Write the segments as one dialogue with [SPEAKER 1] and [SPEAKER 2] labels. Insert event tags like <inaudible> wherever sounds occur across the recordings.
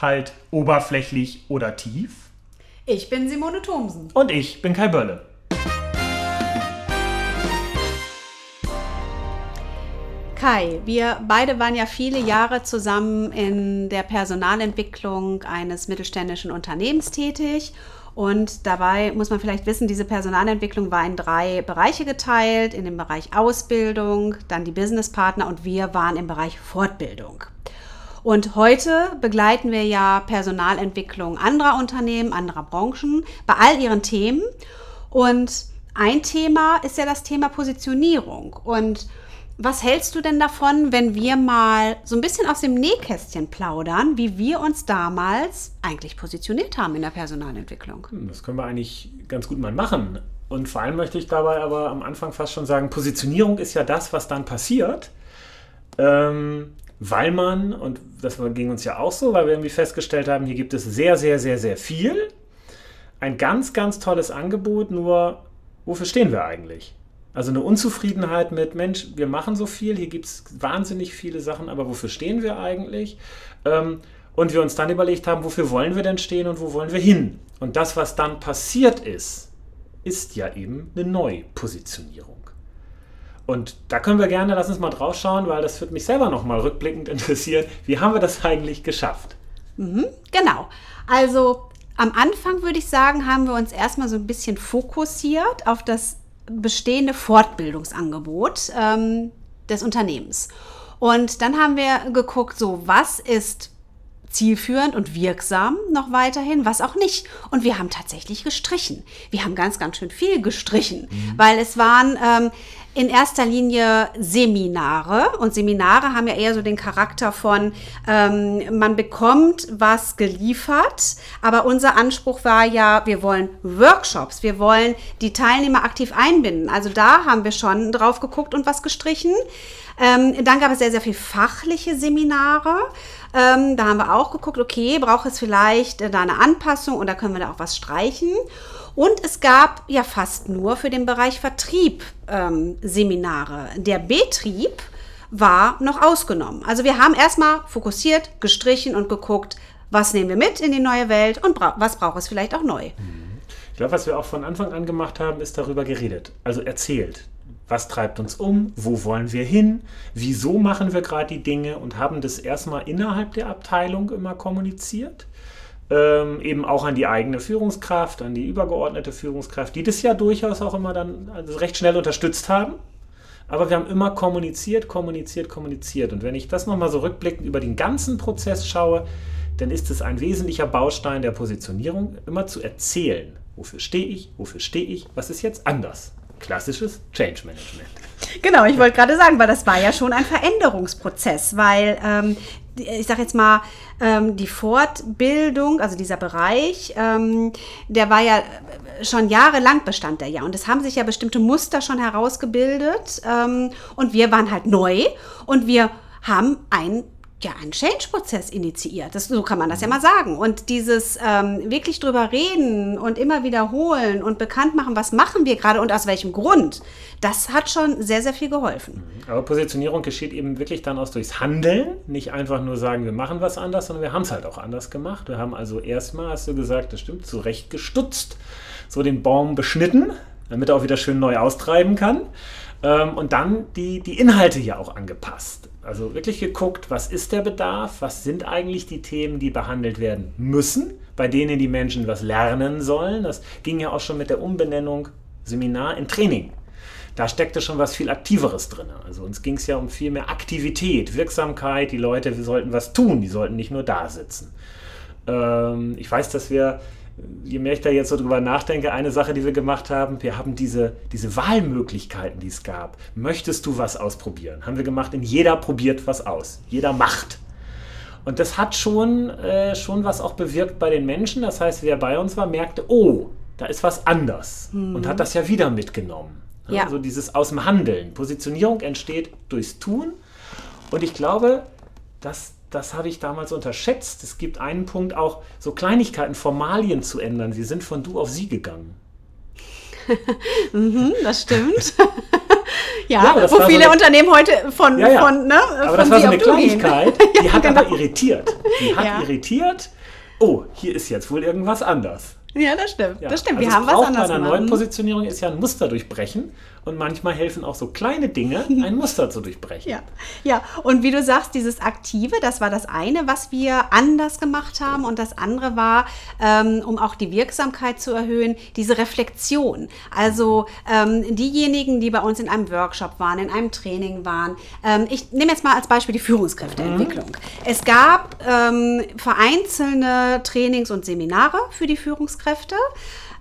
[SPEAKER 1] Halt oberflächlich oder tief?
[SPEAKER 2] Ich bin Simone Thomsen.
[SPEAKER 1] Und ich bin Kai Bölle.
[SPEAKER 2] Kai, wir beide waren ja viele Jahre zusammen in der Personalentwicklung eines mittelständischen Unternehmens tätig und dabei muss man vielleicht wissen, diese Personalentwicklung war in drei Bereiche geteilt. In dem Bereich Ausbildung, dann die Businesspartner und wir waren im Bereich Fortbildung. Und heute begleiten wir ja Personalentwicklung anderer Unternehmen, anderer Branchen bei all ihren Themen. Und ein Thema ist ja das Thema Positionierung. Und was hältst du denn davon, wenn wir mal so ein bisschen aus dem Nähkästchen plaudern, wie wir uns damals eigentlich positioniert haben in der Personalentwicklung?
[SPEAKER 1] Hm, das können wir eigentlich ganz gut mal machen. Und vor allem möchte ich dabei aber am Anfang fast schon sagen, Positionierung ist ja das, was dann passiert. Ähm, weil man, und das ging uns ja auch so, weil wir irgendwie festgestellt haben, hier gibt es sehr, sehr, sehr, sehr viel. Ein ganz, ganz tolles Angebot, nur wofür stehen wir eigentlich? Also eine Unzufriedenheit mit, Mensch, wir machen so viel, hier gibt es wahnsinnig viele Sachen, aber wofür stehen wir eigentlich? Ähm, und wir uns dann überlegt haben, wofür wollen wir denn stehen und wo wollen wir hin? Und das, was dann passiert ist, ist ja eben eine Neupositionierung. Und da können wir gerne, lass uns mal drauf schauen, weil das wird mich selber nochmal rückblickend interessieren. Wie haben wir das eigentlich geschafft?
[SPEAKER 2] Mhm, genau. Also am Anfang würde ich sagen, haben wir uns erstmal so ein bisschen fokussiert auf das bestehende Fortbildungsangebot ähm, des Unternehmens. Und dann haben wir geguckt, so was ist zielführend und wirksam noch weiterhin, was auch nicht. Und wir haben tatsächlich gestrichen. Wir haben ganz, ganz schön viel gestrichen, mhm. weil es waren ähm, in erster Linie Seminare und Seminare haben ja eher so den Charakter von, ähm, man bekommt was geliefert, aber unser Anspruch war ja, wir wollen Workshops, wir wollen die Teilnehmer aktiv einbinden. Also da haben wir schon drauf geguckt und was gestrichen. Ähm, dann gab es sehr, sehr viel fachliche Seminare. Ähm, da haben wir auch geguckt, okay, braucht es vielleicht äh, da eine Anpassung oder können wir da auch was streichen? Und es gab ja fast nur für den Bereich Vertrieb ähm, Seminare. Der Betrieb war noch ausgenommen. Also wir haben erstmal fokussiert, gestrichen und geguckt, was nehmen wir mit in die neue Welt und bra was braucht es vielleicht auch neu.
[SPEAKER 1] Mhm. Ich glaube, was wir auch von Anfang an gemacht haben, ist darüber geredet, also erzählt. Was treibt uns um? Wo wollen wir hin? Wieso machen wir gerade die Dinge? Und haben das erstmal innerhalb der Abteilung immer kommuniziert ähm, eben auch an die eigene Führungskraft, an die übergeordnete Führungskraft, die das ja durchaus auch immer dann also recht schnell unterstützt haben. Aber wir haben immer kommuniziert, kommuniziert, kommuniziert. Und wenn ich das nochmal so rückblickend über den ganzen Prozess schaue, dann ist es ein wesentlicher Baustein der Positionierung, immer zu erzählen, wofür stehe ich, wofür stehe ich, was ist jetzt anders. Klassisches Change Management.
[SPEAKER 2] Genau, ich wollte gerade sagen, weil das war ja schon ein Veränderungsprozess, weil ähm, ich sage jetzt mal, ähm, die Fortbildung, also dieser Bereich, ähm, der war ja schon jahrelang bestand der ja. Und es haben sich ja bestimmte Muster schon herausgebildet. Ähm, und wir waren halt neu und wir haben ein ja einen Change-Prozess initiiert. Das, so kann man das ja mal sagen. Und dieses ähm, wirklich drüber reden und immer wiederholen und bekannt machen, was machen wir gerade und aus welchem Grund, das hat schon sehr, sehr viel geholfen.
[SPEAKER 1] Mhm. Aber Positionierung geschieht eben wirklich dann aus durchs Handeln. Nicht einfach nur sagen, wir machen was anders, sondern wir haben es halt auch anders gemacht. Wir haben also erstmal, hast du gesagt, das stimmt, zurecht gestutzt, so den Baum beschnitten, damit er auch wieder schön neu austreiben kann. Ähm, und dann die, die Inhalte ja auch angepasst. Also wirklich geguckt, was ist der Bedarf, was sind eigentlich die Themen, die behandelt werden müssen, bei denen die Menschen was lernen sollen. Das ging ja auch schon mit der Umbenennung Seminar in Training. Da steckte schon was viel Aktiveres drin. Also uns ging es ja um viel mehr Aktivität, Wirksamkeit. Die Leute sollten was tun, die sollten nicht nur da sitzen. Ähm, ich weiß, dass wir je mehr ich da jetzt so drüber nachdenke, eine Sache, die wir gemacht haben, wir haben diese, diese Wahlmöglichkeiten, die es gab. Möchtest du was ausprobieren? Haben wir gemacht, in jeder probiert was aus. Jeder macht. Und das hat schon, äh, schon was auch bewirkt bei den Menschen. Das heißt, wer bei uns war, merkte, oh, da ist was anders mhm. und hat das ja wieder mitgenommen. Ja. Also dieses aus dem Handeln. Positionierung entsteht durchs Tun. Und ich glaube, das, das habe ich damals unterschätzt. Es gibt einen Punkt auch, so Kleinigkeiten, Formalien zu ändern. Sie sind von du auf sie gegangen. <laughs>
[SPEAKER 2] mhm, das stimmt. <laughs> ja, ja wo viele so eine, Unternehmen heute von,
[SPEAKER 1] ja, ja.
[SPEAKER 2] von ne,
[SPEAKER 1] Aber von das war so eine Kleinigkeit, <laughs> die hat genau. aber irritiert. Die hat irritiert, oh, hier ist jetzt wohl irgendwas anders.
[SPEAKER 2] Ja, das stimmt. Das stimmt. Wir also haben was anderes
[SPEAKER 1] bei einer neuen Positionierung ist ja ein Muster durchbrechen. Und manchmal helfen auch so kleine Dinge, <laughs> ein Muster zu durchbrechen.
[SPEAKER 2] Ja, ja. Und wie du sagst, dieses Aktive, das war das eine, was wir anders gemacht haben. Und das andere war, ähm, um auch die Wirksamkeit zu erhöhen, diese Reflexion. Also ähm, diejenigen, die bei uns in einem Workshop waren, in einem Training waren. Ähm, ich nehme jetzt mal als Beispiel die Führungskräfteentwicklung. Mhm. Es gab ähm, vereinzelte Trainings und Seminare für die Führungskräfte.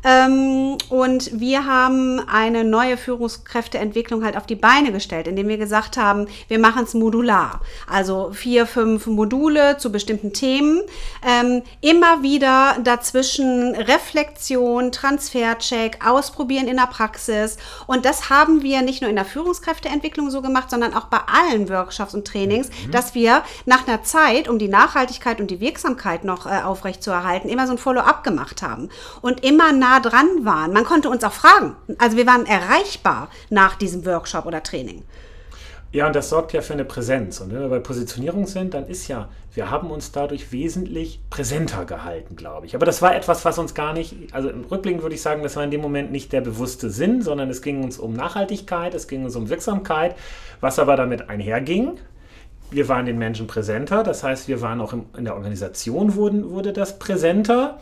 [SPEAKER 2] Ähm, und wir haben eine neue Führungskräfteentwicklung halt auf die Beine gestellt, indem wir gesagt haben, wir machen es modular. Also vier, fünf Module zu bestimmten Themen. Ähm, immer wieder dazwischen Reflexion, Transfercheck, Ausprobieren in der Praxis. Und das haben wir nicht nur in der Führungskräfteentwicklung so gemacht, sondern auch bei allen Workshops und Trainings, mhm. dass wir nach einer Zeit, um die Nachhaltigkeit und die Wirksamkeit noch äh, aufrechtzuerhalten, immer so ein Follow-up gemacht haben. Und immer nach nah dran waren. Man konnte uns auch fragen. Also wir waren erreichbar nach diesem Workshop oder Training.
[SPEAKER 1] Ja, und das sorgt ja für eine Präsenz. Und wenn wir bei Positionierung sind, dann ist ja, wir haben uns dadurch wesentlich präsenter gehalten, glaube ich. Aber das war etwas, was uns gar nicht, also im Rückblick würde ich sagen, das war in dem Moment nicht der bewusste Sinn, sondern es ging uns um Nachhaltigkeit, es ging uns um Wirksamkeit, was aber damit einherging. Wir waren den Menschen präsenter, das heißt, wir waren auch in der Organisation, wurden, wurde das präsenter.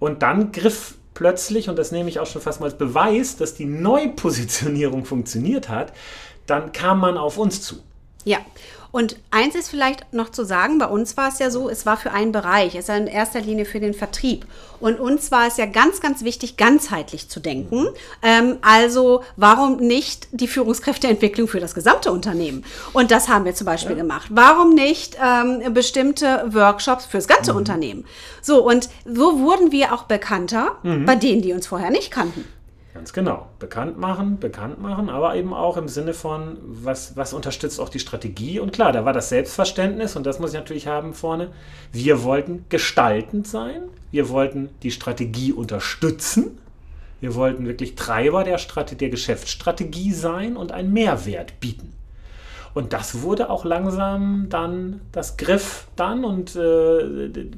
[SPEAKER 1] Und dann griff plötzlich, und das nehme ich auch schon fast mal als Beweis, dass die Neupositionierung <laughs> funktioniert hat, dann kam man auf uns zu.
[SPEAKER 2] Ja, und eins ist vielleicht noch zu sagen, bei uns war es ja so, es war für einen Bereich, es war in erster Linie für den Vertrieb. Und uns war es ja ganz, ganz wichtig, ganzheitlich zu denken. Ähm, also warum nicht die Führungskräfteentwicklung für das gesamte Unternehmen? Und das haben wir zum Beispiel ja. gemacht. Warum nicht ähm, bestimmte Workshops fürs ganze mhm. Unternehmen? So, und so wurden wir auch bekannter mhm. bei denen, die uns vorher nicht kannten.
[SPEAKER 1] Ganz genau. Bekannt machen, bekannt machen, aber eben auch im Sinne von, was, was unterstützt auch die Strategie. Und klar, da war das Selbstverständnis, und das muss ich natürlich haben vorne. Wir wollten gestaltend sein, wir wollten die Strategie unterstützen, wir wollten wirklich Treiber der, Strate der Geschäftsstrategie sein und einen Mehrwert bieten. Und das wurde auch langsam dann das Griff dann und äh,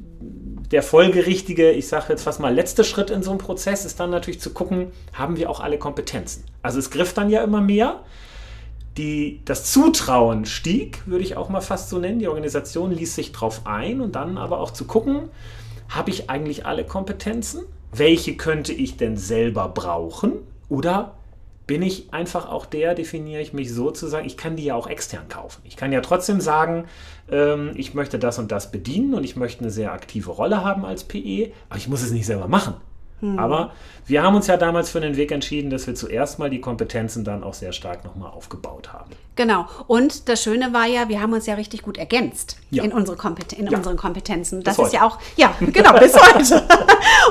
[SPEAKER 1] der folgerichtige, ich sage jetzt fast mal letzte Schritt in so einem Prozess ist dann natürlich zu gucken, haben wir auch alle Kompetenzen. Also es griff dann ja immer mehr. Die, das Zutrauen stieg, würde ich auch mal fast so nennen. Die Organisation ließ sich drauf ein und dann aber auch zu gucken, habe ich eigentlich alle Kompetenzen? Welche könnte ich denn selber brauchen? Oder bin ich einfach auch der, definiere ich mich so zu sagen, ich kann die ja auch extern kaufen. Ich kann ja trotzdem sagen, ähm, ich möchte das und das bedienen und ich möchte eine sehr aktive Rolle haben als PE, aber ich muss es nicht selber machen. Hm. Aber wir haben uns ja damals für den Weg entschieden, dass wir zuerst mal die Kompetenzen dann auch sehr stark nochmal aufgebaut haben.
[SPEAKER 2] Genau. Und das Schöne war ja, wir haben uns ja richtig gut ergänzt ja. in, unsere Kompeten in ja. unseren Kompetenzen. Das bis ist heute. ja auch, ja, genau, bis <laughs> heute.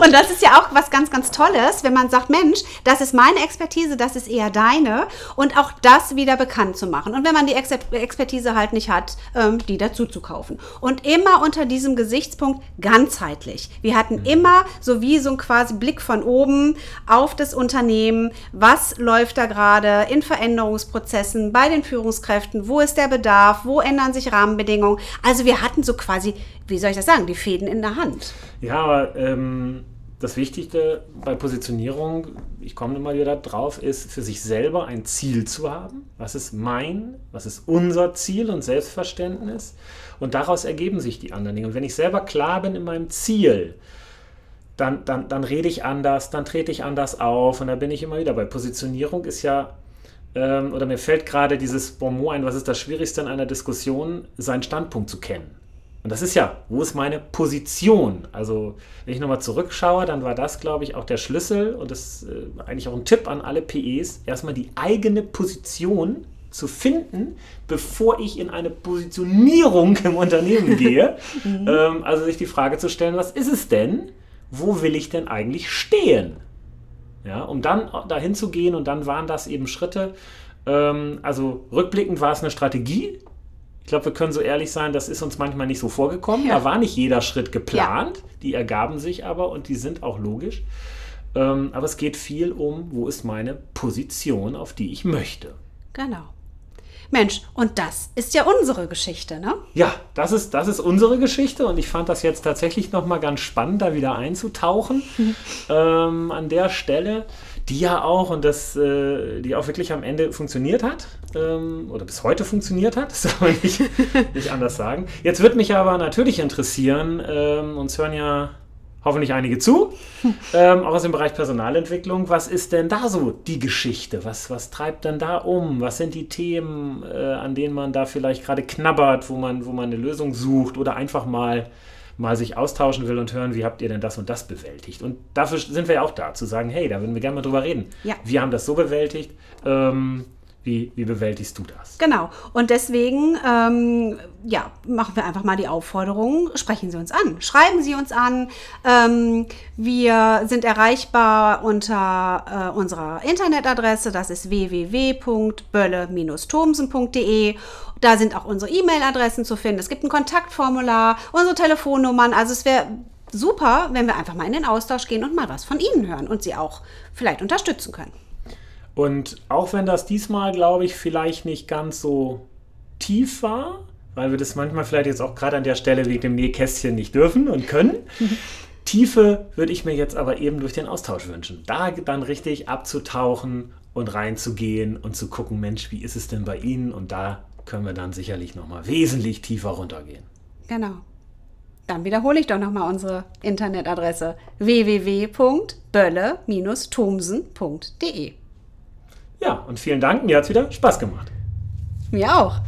[SPEAKER 2] Und das ist ja auch was ganz, ganz Tolles, wenn man sagt, Mensch, das ist meine Expertise, das ist eher deine. Und auch das wieder bekannt zu machen. Und wenn man die Ex Expertise halt nicht hat, ähm, die dazu zu kaufen. Und immer unter diesem Gesichtspunkt ganzheitlich. Wir hatten mhm. immer so wie so ein quasi Blick von oben auf das Unternehmen. Was läuft da gerade in Veränderungsprozessen bei den Führungskräften? Wo ist der Bedarf? Wo ändern sich Rahmenbedingungen? Also wir hatten so quasi, wie soll ich das sagen, die Fäden in der Hand.
[SPEAKER 1] Ja, aber ähm, das Wichtigste bei Positionierung, ich komme immer wieder drauf, ist für sich selber ein Ziel zu haben. Was ist mein, was ist unser Ziel und Selbstverständnis? Und daraus ergeben sich die anderen Dinge. Und wenn ich selber klar bin in meinem Ziel, dann, dann, dann rede ich anders, dann trete ich anders auf und da bin ich immer wieder bei Positionierung ist ja ähm, oder mir fällt gerade dieses Bonmot ein, was ist das Schwierigste in einer Diskussion, seinen Standpunkt zu kennen. Und das ist ja, wo ist meine Position? Also, wenn ich nochmal zurückschaue, dann war das, glaube ich, auch der Schlüssel und das ist äh, eigentlich auch ein Tipp an alle PEs, erstmal die eigene Position zu finden, bevor ich in eine Positionierung im Unternehmen gehe. <laughs> ähm, also sich die Frage zu stellen, was ist es denn? Wo will ich denn eigentlich stehen? Ja, um dann dahin zu gehen und dann waren das eben Schritte. Ähm, also rückblickend war es eine Strategie. Ich glaube, wir können so ehrlich sein, das ist uns manchmal nicht so vorgekommen. Ja. Da war nicht jeder Schritt geplant. Ja. Die ergaben sich aber und die sind auch logisch. Ähm, aber es geht viel um, wo ist meine Position, auf die ich möchte.
[SPEAKER 2] Genau. Mensch, und das ist ja unsere Geschichte, ne?
[SPEAKER 1] Ja, das ist, das ist unsere Geschichte und ich fand das jetzt tatsächlich nochmal ganz spannend, da wieder einzutauchen <laughs> ähm, an der Stelle, die ja auch und das, äh, die auch wirklich am Ende funktioniert hat ähm, oder bis heute funktioniert hat, <laughs> das soll man nicht, nicht anders sagen. Jetzt wird mich aber natürlich interessieren, ähm, uns hören ja hoffentlich einige zu, <laughs> ähm, auch aus dem Bereich Personalentwicklung. Was ist denn da so die Geschichte? Was, was treibt denn da um? Was sind die Themen, äh, an denen man da vielleicht gerade knabbert, wo man, wo man eine Lösung sucht oder einfach mal, mal sich austauschen will und hören, wie habt ihr denn das und das bewältigt? Und dafür sind wir ja auch da, zu sagen, hey, da würden wir gerne mal drüber reden. Ja. Wir haben das so bewältigt. Ähm, wie, wie bewältigst du das?
[SPEAKER 2] Genau. Und deswegen ähm, ja, machen wir einfach mal die Aufforderung, sprechen Sie uns an, schreiben Sie uns an. Ähm, wir sind erreichbar unter äh, unserer Internetadresse, das ist www.bölle-thomsen.de. Da sind auch unsere E-Mail-Adressen zu finden. Es gibt ein Kontaktformular, unsere Telefonnummern. Also es wäre super, wenn wir einfach mal in den Austausch gehen und mal was von Ihnen hören und Sie auch vielleicht unterstützen können.
[SPEAKER 1] Und auch wenn das diesmal, glaube ich, vielleicht nicht ganz so tief war, weil wir das manchmal vielleicht jetzt auch gerade an der Stelle wegen dem Nähkästchen nicht dürfen und können. <laughs> Tiefe würde ich mir jetzt aber eben durch den Austausch wünschen. Da dann richtig abzutauchen und reinzugehen und zu gucken, Mensch, wie ist es denn bei Ihnen? Und da können wir dann sicherlich nochmal wesentlich tiefer runtergehen.
[SPEAKER 2] Genau. Dann wiederhole ich doch nochmal unsere Internetadresse www.bölle-thomsen.de.
[SPEAKER 1] Ja, und vielen Dank. Mir hat es wieder Spaß gemacht.
[SPEAKER 2] Mir auch.